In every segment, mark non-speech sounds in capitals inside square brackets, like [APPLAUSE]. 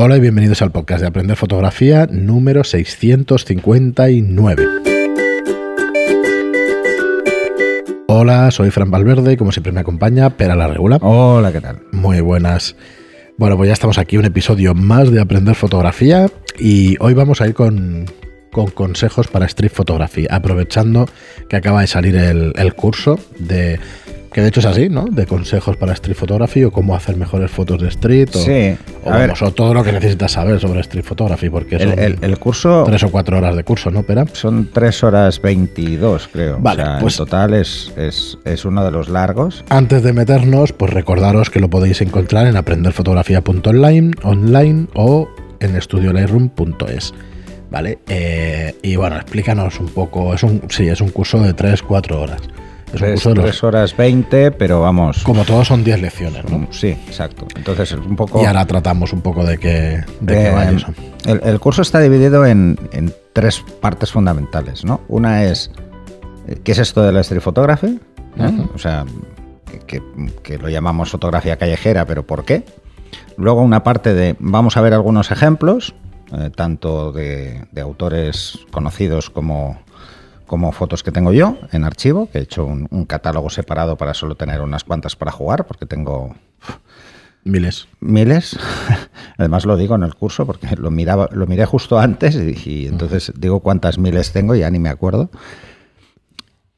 Hola y bienvenidos al podcast de Aprender Fotografía número 659. Hola, soy Fran Valverde y como siempre me acompaña Pera la Regula. Hola, ¿qué tal? Muy buenas. Bueno, pues ya estamos aquí, un episodio más de Aprender Fotografía y hoy vamos a ir con, con consejos para street photography, aprovechando que acaba de salir el, el curso de que de hecho es así, ¿no? De consejos para street photography o cómo hacer mejores fotos de street o, Sí, o, a ver. vamos, o todo lo que necesitas saber sobre street photography, porque son El, el- el curso tres o cuatro horas de curso, ¿no, Pera? son 3 horas 22, creo. Vale, o sea, pues- en total es, es, es uno de los largos. Antes de meternos, pues recordaros que lo podéis encontrar en aprenderfotografía.online online o en estudiolightroom.es. ¿Vale? Eh, y bueno, explícanos un poco. Es un, sí, es un curso de 3-4 horas. Es un 3, curso de los- horas 20, pero vamos. Como todos son 10 lecciones, ¿no? Mm, Sí, exacto. Entonces es un poco... Y ahora tratamos un poco de qué, de Eh, va eso. el, el curso está dividido en, en tres partes fundamentales, ¿no? Una es eh, qué es esto de la street photography, o sea, que, que lo llamamos fotografía callejera, pero ¿por qué? Luego una parte de vamos a ver algunos ejemplos, eh, tanto de, de autores conocidos como, como fotos que tengo yo en archivo, que he hecho un, un catálogo separado para solo tener unas cuantas para jugar, porque tengo Miles. miles. [LAUGHS] Además lo digo en el curso porque lo miraba, lo miré justo antes y, y entonces digo cuántas miles tengo y ya ni me acuerdo.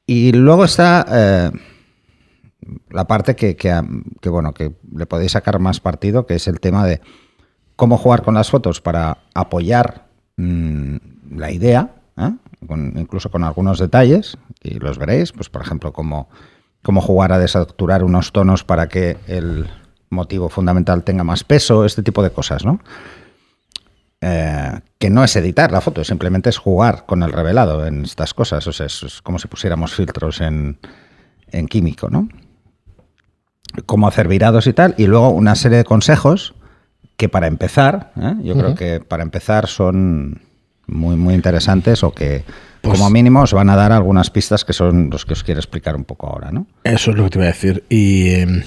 Y luego está eh, la parte que, que, que, bueno que le podéis sacar más partido, que es el tema de cómo jugar con las fotos para apoyar mm, la idea. Con- incluso con algunos detalles, y los veréis, pues por ejemplo, cómo, cómo jugar a desaturar unos tonos para que el motivo fundamental tenga más peso, este tipo de cosas, ¿no? Eh, que no es editar la foto, simplemente es jugar con el revelado en estas cosas, o sea, es, como si pusiéramos filtros en, en químico, ¿no? Cómo hacer virados y tal, y luego una serie de consejos que para empezar, ¿eh? yo creo que para empezar son muy, muy interesantes o que Pues- como mínimo os van a dar algunas pistas que son los que os quiero explicar un poco ahora, ¿no? Eso es lo que te iba a decir. Y eh,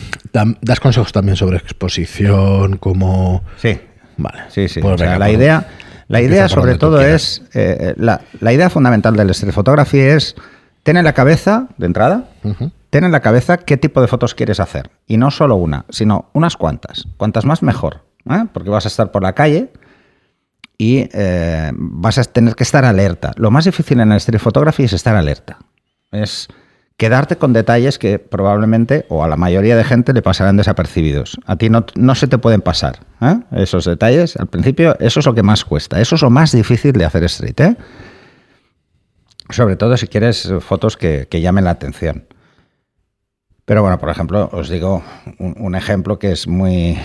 das consejos también sobre exposición, como... Sí, Vale. Sí, sí. Pues o sea, venga, la por- idea, la idea sobre todo es, eh, la, la idea fundamental del street photography es tener en la cabeza, de entrada, Ujú. ten en la cabeza qué tipo de fotos quieres hacer. Y no solo una, sino unas cuantas. Cuantas más, mejor. ¿eh? Porque vas a estar por la calle y eh, vas a tener que estar alerta. Lo más difícil en el street photography es estar alerta. Es quedarte con detalles que probablemente o a la mayoría de gente le pasarán desapercibidos. A ti no, no se te pueden pasar ¿eh? esos detalles. Al principio eso es lo que más cuesta. Eso es lo más difícil de hacer street. ¿eh? Sobre todo si quieres fotos que, que llamen la atención. Pero bueno, por ejemplo, os digo un, un ejemplo que es muy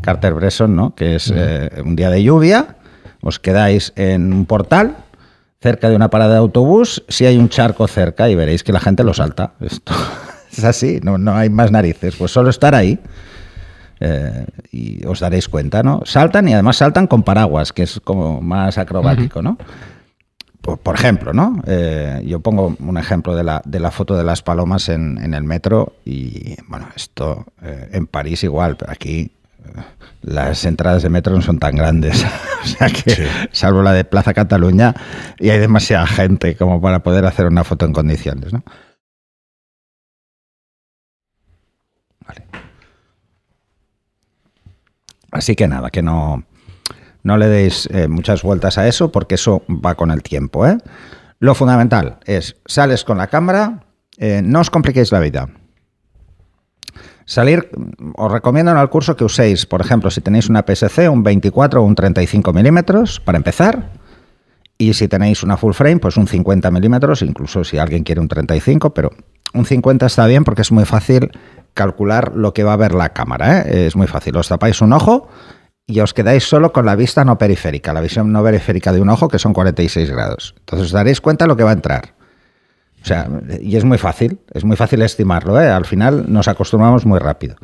Carter Bresson, ¿no? Que es eh, un día de lluvia, os quedáis en un portal cerca de una parada de autobús, si hay un charco cerca y veréis que la gente lo salta. Esto [LAUGHS] es así, no, no hay más narices. Pues solo estar ahí eh, y os daréis cuenta, ¿no? Saltan y además saltan con paraguas, que es como más acrobático, ¿no? Por, por ejemplo, ¿no? Eh, yo pongo un ejemplo de la, de la foto de las palomas en, en el metro y, bueno, esto eh, en París igual, pero aquí las entradas de metro no son tan grandes. [LAUGHS] o sea que, Sí. salvo la de Plaza Cataluña, y hay demasiada gente como para poder hacer una foto en condiciones, ¿no? Vale. Así que nada, que no, no le deis eh, muchas vueltas a eso porque eso va con el tiempo. ¿eh? Lo fundamental es, sales con la cámara, eh, no os compliquéis la vida. Salir, os recomiendo en el curso que uséis, por ejemplo, si tenéis una PSC, un 24 o un 35 milímetros para empezar. Y si tenéis una full frame, pues un 50 milímetros, incluso si alguien quiere un 35, pero un 50 está bien porque es muy fácil calcular lo que va a ver la cámara. ¿eh? Es muy fácil. Os tapáis un ojo y os quedáis solo con la vista no periférica, la visión no periférica de un ojo, que son 46 grados. Entonces os daréis cuenta lo que va a entrar. O sea, y es muy fácil, es muy fácil estimarlo. ¿eh? Al final nos acostumbramos muy rápido.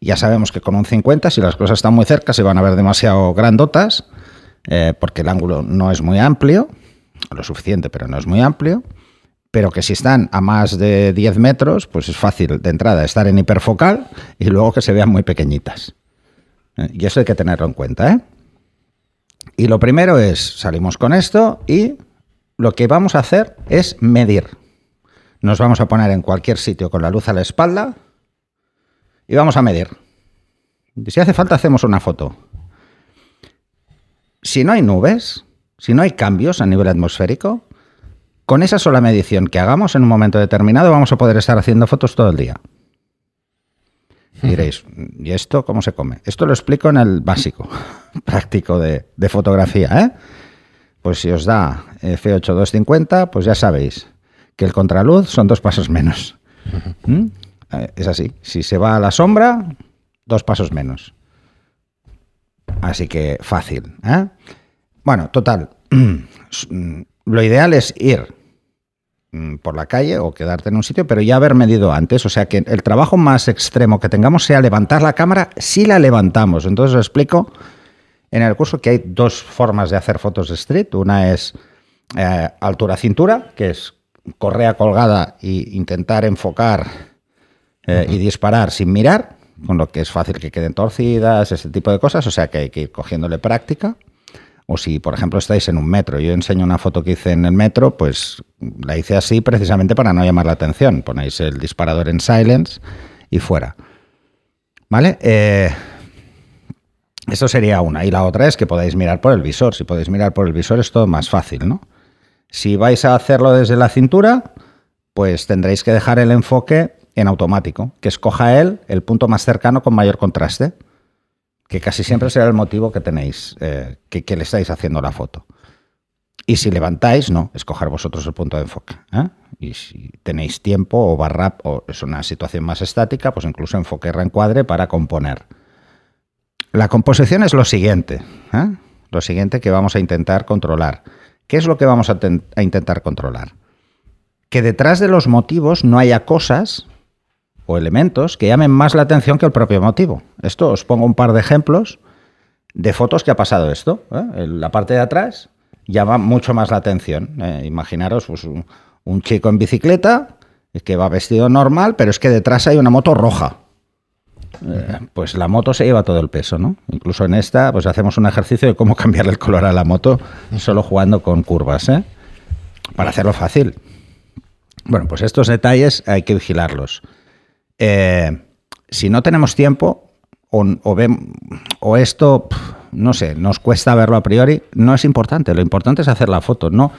Ya sabemos que con un 50, si las cosas están muy cerca, se van a ver demasiado grandotas, eh, porque el ángulo no es muy amplio, lo suficiente, pero no es muy amplio. Pero que si están a más de 10 metros, pues es fácil de entrada estar en hiperfocal y luego que se vean muy pequeñitas. Y eso hay que tenerlo en cuenta, ¿eh? Y lo primero es, salimos con esto y lo que vamos a hacer es medir. Nos vamos a poner en cualquier sitio con la luz a la espalda y vamos a medir. Si hace falta, hacemos una foto. Si no hay nubes, si no hay cambios a nivel atmosférico, con esa sola medición que hagamos en un momento determinado vamos a poder estar haciendo fotos todo el día. Y diréis, ¿y esto cómo se come? Esto lo explico en el básico, [LAUGHS] práctico de, fotografía. ¿eh? Pues si os da F8250, pues ya sabéis que el contraluz son dos pasos menos. ¿Mm? Eh, es así. Si se va a la sombra, dos pasos menos. Así que fácil. ¿eh? Bueno, total. [CLEARS THROAT] Lo ideal es ir Mm, por la calle o quedarte en un sitio, pero ya haber medido antes. O sea, que el trabajo más extremo que tengamos sea levantar la cámara si la levantamos. Entonces os explico en el curso que hay dos formas de hacer fotos de street. Una es eh, altura-cintura, que es correa colgada e intentar enfocar eh, y disparar sin mirar, con lo que es fácil que queden torcidas, ese tipo de cosas. O sea, que hay que ir cogiéndole práctica. O si, por ejemplo, estáis en un metro, yo enseño una foto que hice en el metro, pues la hice así precisamente para no llamar la atención. Ponéis el disparador en silence y fuera. ¿Vale? Eh, eso sería una. Y la otra es que podáis mirar por el visor. Si podéis mirar por el visor es todo más fácil, ¿no? Si vais a hacerlo desde la cintura, pues tendréis que dejar el enfoque en automático, que escoja él el punto más cercano con mayor contraste que casi siempre será el motivo que tenéis, eh, que, le estáis haciendo la foto. Y si levantáis, no, escoger vosotros el punto de enfoque. ¿eh? Y si tenéis tiempo o barra o es una situación más estática, pues incluso enfoque reencuadre para componer. La composición es lo siguiente, ¿eh? lo siguiente que vamos a intentar controlar. ¿Qué es lo que vamos a intentar controlar? Que detrás de los motivos no haya cosas o elementos que llamen más la atención que el propio motivo. Esto os pongo un par de ejemplos de fotos que ha pasado esto. ¿eh? La parte de atrás llama mucho más la atención. ¿eh? Imaginaros pues, un, chico en bicicleta que va vestido normal, pero es que detrás hay una moto roja. Eh, pues la moto se lleva todo el peso, ¿no? Incluso en esta, pues hacemos un ejercicio de cómo [LAUGHS] cambiar el color a la moto solo jugando con curvas, Para hacerlo fácil. Bueno, pues estos detalles hay que vigilarlos. Eh, si no tenemos tiempo o, o, esto, no sé, nos cuesta verlo a priori, no es importante. Lo importante es hacer la foto. No,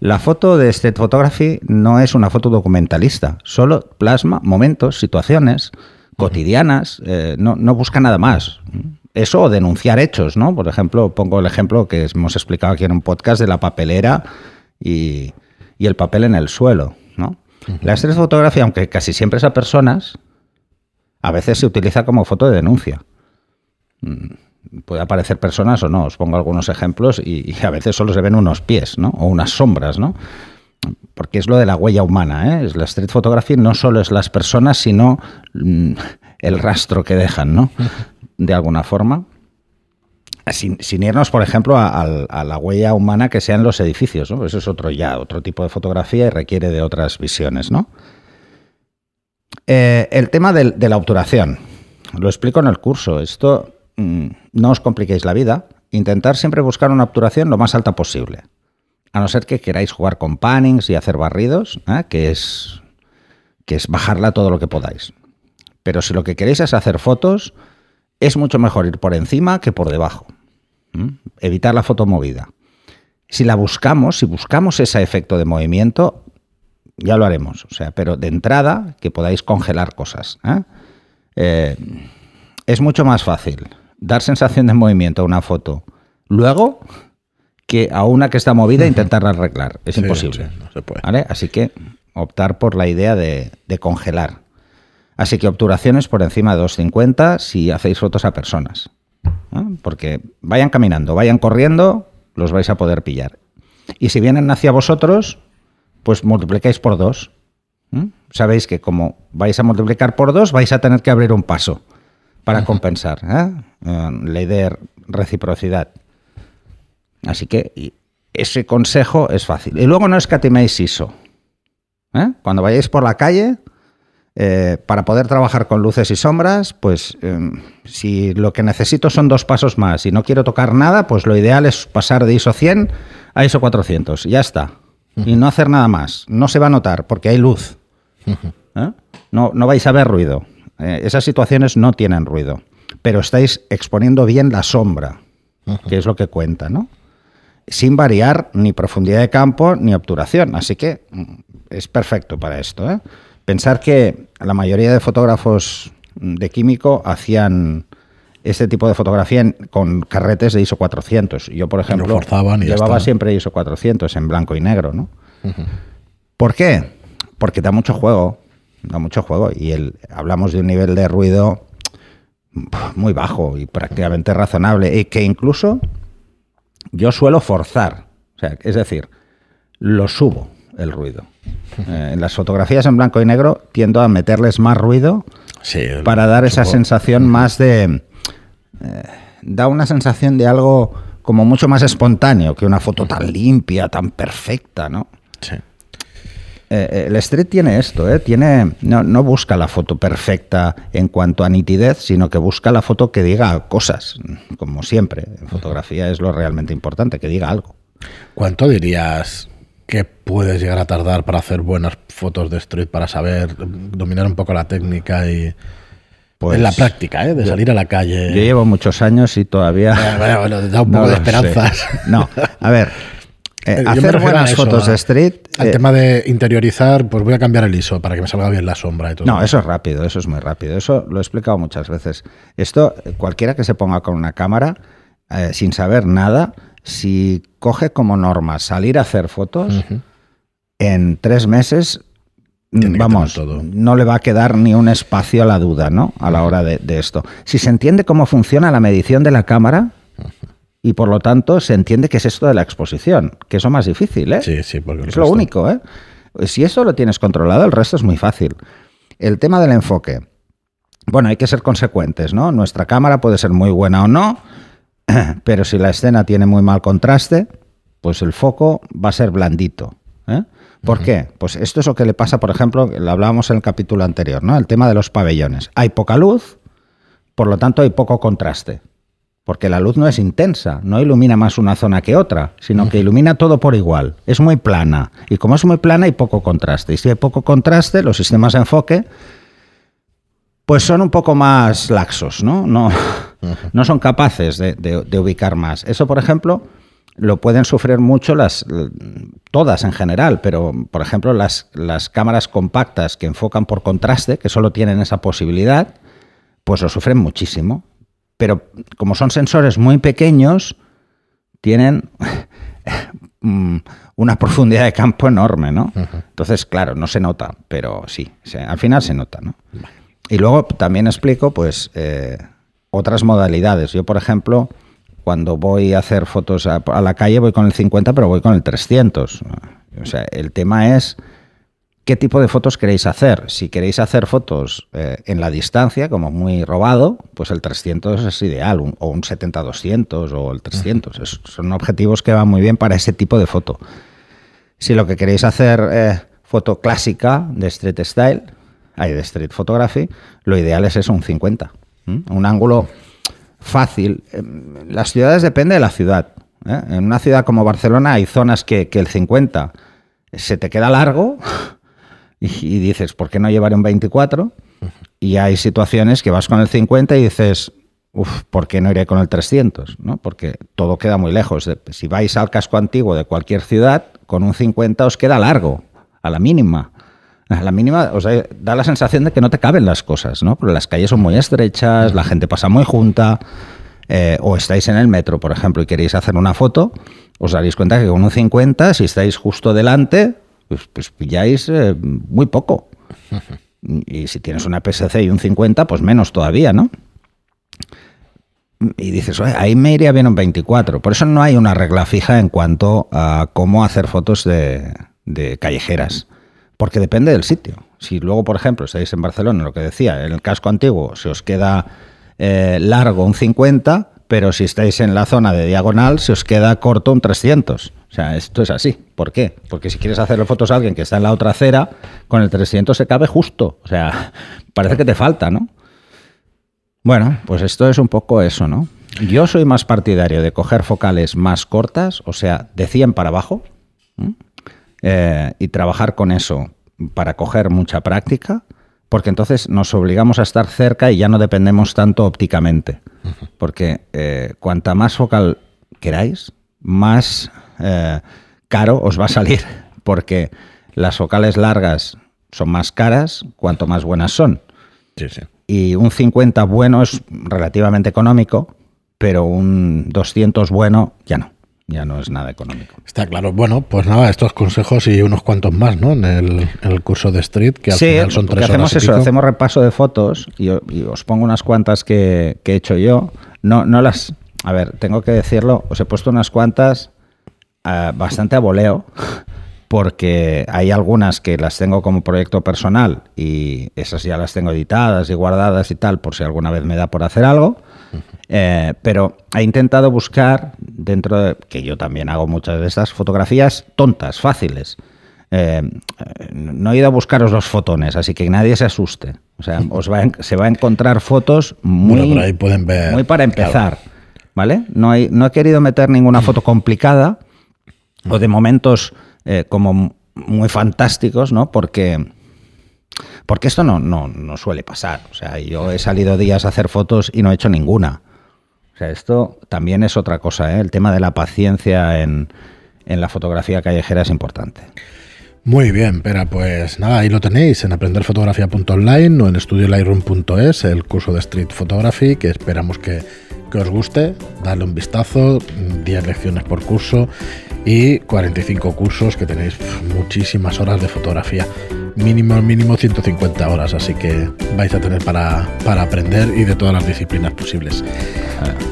la foto de este Photography no es una foto documentalista, solo plasma momentos, situaciones cotidianas, eh, no, busca nada más. Eso o denunciar hechos, ¿no? Por ejemplo, pongo el ejemplo que hemos explicado aquí en un podcast de la papelera y, y el papel en el suelo, ¿no? La street fotografía, aunque casi siempre es a personas, a veces se utiliza como foto de denuncia. Mm, puede aparecer personas o no. Os pongo algunos ejemplos y, a veces solo se ven unos pies, ¿no? O unas sombras, ¿no? Porque es lo de la huella humana, ¿eh? La street photography no solo es las personas, sino mm, el rastro que dejan, ¿no? [LAUGHS] De alguna forma. Sin, irnos, por ejemplo, a, la huella humana que sean los edificios, ¿no? Eso es otro ya, otro tipo de fotografía y requiere de otras visiones, ¿no? Eh, el tema de, la obturación. Lo explico en el curso. Esto mm, no os compliquéis la vida. Intentar siempre buscar una obturación lo más alta posible. A no ser que queráis jugar con pannings y hacer barridos, ¿eh? que, es, que es bajarla todo lo que podáis. Pero si lo que queréis es hacer fotos, es mucho mejor ir por encima que por debajo. Evitar la foto movida. Si la buscamos, si buscamos ese efecto de movimiento, ya lo haremos. O sea, pero de entrada que podáis congelar cosas. ¿eh? Eh, es mucho más fácil dar sensación de movimiento a una foto luego que a una que está movida intentar arreglar. Es imposible. Así que optar por la idea de, congelar. Así que obturaciones por encima de 250 si hacéis fotos a personas. Porque vayan caminando, vayan corriendo, los vais a poder pillar. Y si vienen hacia vosotros, pues multiplicáis por dos. Sabéis que como vais a multiplicar por dos, vais a tener que abrir un paso para compensar. ¿eh? Eh, ley de reciprocidad. Así que ese consejo es fácil. Y luego no escatiméis ISO. ¿eh? Cuando vayáis por la calle, eh, para poder trabajar con luces y sombras, pues em, si lo que necesito son dos pasos más y no quiero tocar nada, pues lo ideal es pasar de ISO 100 a ISO 400. Ya está. Y no hacer nada más. No se va a notar porque hay luz. ¿Eh? No, no vais a ver ruido. Esas situaciones no tienen ruido. Pero estáis exponiendo bien la sombra, que es lo que cuenta, ¿no? Sin variar ni profundidad de campo ni obturación. Así que mm, es perfecto para esto. ¿eh? Pensar que la mayoría de fotógrafos de químico hacían este tipo de fotografía con carretes de ISO 400. Yo, por ejemplo, llevaba siempre ISO 400 en blanco y negro, ¿no? ¿Por qué? Porque da mucho juego, da mucho juego y el, hablamos de un nivel de ruido muy bajo y prácticamente razonable y que incluso yo suelo forzar, o sea, es decir, lo subo el ruido. [LAUGHS] Eh, en las fotografías en blanco y negro tiendo a meterles más ruido para dar esa sensación más de... Eh, da una sensación de algo como mucho más espontáneo que una foto tan limpia, tan perfecta, ¿no? Sí. Eh, el street tiene esto, ¿eh? tiene, no, no, busca la foto perfecta en cuanto a nitidez, sino que busca la foto que diga cosas, como siempre. En fotografía es lo realmente importante, que diga algo. ¿Cuánto dirías ¿Qué puedes llegar a tardar para hacer buenas fotos de street, para saber dominar un poco la técnica y... Pues, en la práctica, ¿eh? de salir a la calle. Yo llevo muchos años y todavía. Bueno, bueno, te da un [LAUGHS] poco de esperanzas. No, a ver. [LAUGHS] Eh, hacer buenas fotos de street. Al eh, tema de interiorizar, pues voy a cambiar el ISO para que me salga bien la sombra y todo. No, eso es rápido, eso es muy rápido. Eso lo he explicado muchas veces. Esto, cualquiera que se ponga con una cámara, eh, sin saber nada, si coge como norma salir a hacer fotos, en tres meses, vamos, no le va a quedar ni un espacio a la duda, ¿no? A la hora de, esto. Si se entiende cómo funciona la medición de la cámara, y por lo tanto se entiende que es esto de la exposición, que es más difícil, ¿eh? Sí, sí, porque es lo único, ¿eh? Si eso lo tienes controlado, el resto es muy fácil. El tema del enfoque. Bueno, hay que ser consecuentes, ¿no? Nuestra cámara puede ser muy buena o no, [CLEARS THROAT] pero si la escena tiene muy mal contraste, pues el foco va a ser blandito. ¿eh? ¿Por qué? Pues esto es lo que le pasa, por ejemplo, lo hablábamos en el capítulo anterior, ¿no? El tema de los pabellones. Hay poca luz, por lo tanto hay poco contraste. Porque la luz no es intensa, no ilumina más una zona que otra, sino que ilumina todo por igual. Es muy plana. Y como es muy plana, hay poco contraste. Y si hay poco contraste, los sistemas de enfoque pues son un poco más laxos, ¿no? No, no son capaces de, ubicar más. Eso, por ejemplo, lo pueden sufrir mucho las todas en general, pero por ejemplo las, las cámaras compactas que enfocan por contraste, que solo tienen esa posibilidad, pues lo sufren muchísimo. Pero como son sensores muy pequeños, tienen [LAUGHS] mm, una profundidad de campo enorme, ¿no? Entonces, claro, no se nota, pero sí, al final se nota, ¿no? Y luego también explico, pues, eh, otras modalidades. Yo, por ejemplo, cuando voy a hacer fotos a, la calle voy con el 50, pero voy con el 300. O sea, el tema es qué tipo de fotos queréis hacer. Si queréis hacer fotos eh, en la distancia, como muy robado, pues el 300 es ideal, o un 70-200 o el 300. son objetivos que van muy bien para ese tipo de foto. Si lo que queréis hacer eh, foto clásica de street style, hay de street photography, lo ideal es eso, un 50. Un ángulo fácil. Em, las ciudades depende de la ciudad. ¿eh? En una ciudad como Barcelona hay zonas que, el 50 se te queda largo y, dices, ¿por qué no llevar un 24? Y hay situaciones que vas con el 50 y dices, uff, ¿por qué no iré con el 300? ¿no? Porque todo queda muy lejos. Si vais al casco antiguo de cualquier ciudad, con un 50 os queda largo, a la mínima. A la mínima, o sea, da la sensación de que no te caben las cosas, ¿no? Porque las calles son muy estrechas, la gente pasa muy junta, eh, o estáis en el metro, por ejemplo, y queréis hacer una foto, os daréis cuenta que con un 50, si estáis justo delante, pues, pues pilláis eh, muy poco. [LAUGHS] Y si tienes una PSC y un 50, pues menos todavía, ¿no? Y dices, ahí me iría bien un 24. Por eso no hay una regla fija en cuanto a cómo hacer fotos de, de callejeras porque depende del sitio. Si luego, por ejemplo, estáis en Barcelona, lo que decía, en el casco antiguo se os queda eh, largo un 50, pero si estáis en la zona de diagonal se os queda corto un 300. O sea, esto es así. ¿Por qué? Porque si quieres hacerle fotos a alguien que está en la otra acera, con el 300 se cabe justo. O sea, [LAUGHS] parece que te falta, ¿no? Bueno, pues esto es un poco eso, ¿no? Yo soy más partidario de coger focales más cortas, o sea, de 100 para abajo, eh, y trabajar con eso para coger mucha práctica, porque entonces nos obligamos a estar cerca y ya no dependemos tanto ópticamente. Porque eh, cuanta más focal queráis, más eh, caro os va a salir, porque las focales largas son más caras cuanto más buenas son. Y un 50 bueno es relativamente económico, pero un 200 bueno ya no ya no es nada económico. Está claro. Bueno, pues nada, estos consejos y unos cuantos más, ¿no? En el, curso de Street, que al final son tres hacemos eso, hacemos repaso de fotos y, os pongo unas cuantas que, he hecho yo. No, no las. A ver, tengo que decirlo, os he puesto unas cuantas eh, bastante a voleo, porque hay algunas que las tengo como proyecto personal y esas ya las tengo editadas y guardadas y tal, por si alguna vez me da por hacer algo. Eh, pero he intentado buscar, dentro de que yo también hago muchas de estas fotografías tontas, fáciles. Eh, no he ido a buscaros los fotones, así que nadie se asuste. O sea, os se va a encontrar fotos muy, pueden ver, muy para empezar. ¿Vale? No, hay, no he querido meter ninguna foto complicada o de momentos eh, como muy fantásticos, ¿no? Porque, porque esto no, no, no suele pasar. O sea, yo he salido días a hacer fotos y no he hecho ninguna. O sea, esto también es otra cosa, ¿eh? el tema de la paciencia en, la fotografía callejera es importante. Muy bien, pero pues nada, ahí lo tenéis en aprenderfotografía.online o en estudiolightroom.es, el curso de Street Photography, que esperamos que, que os guste. Dadle un vistazo, 10 lecciones por curso y 45 cursos que tenéis muchísimas horas de fotografía mínimo, mínimo 150 horas, así que vais a tener para, aprender y de todas las disciplinas posibles.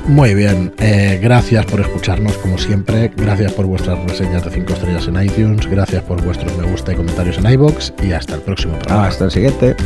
Muy bien, eh, gracias por escucharnos como siempre, gracias por vuestras reseñas de 5 estrellas en iTunes, gracias por vuestros me gusta y comentarios en iBox y hasta el próximo programa. Hasta el siguiente.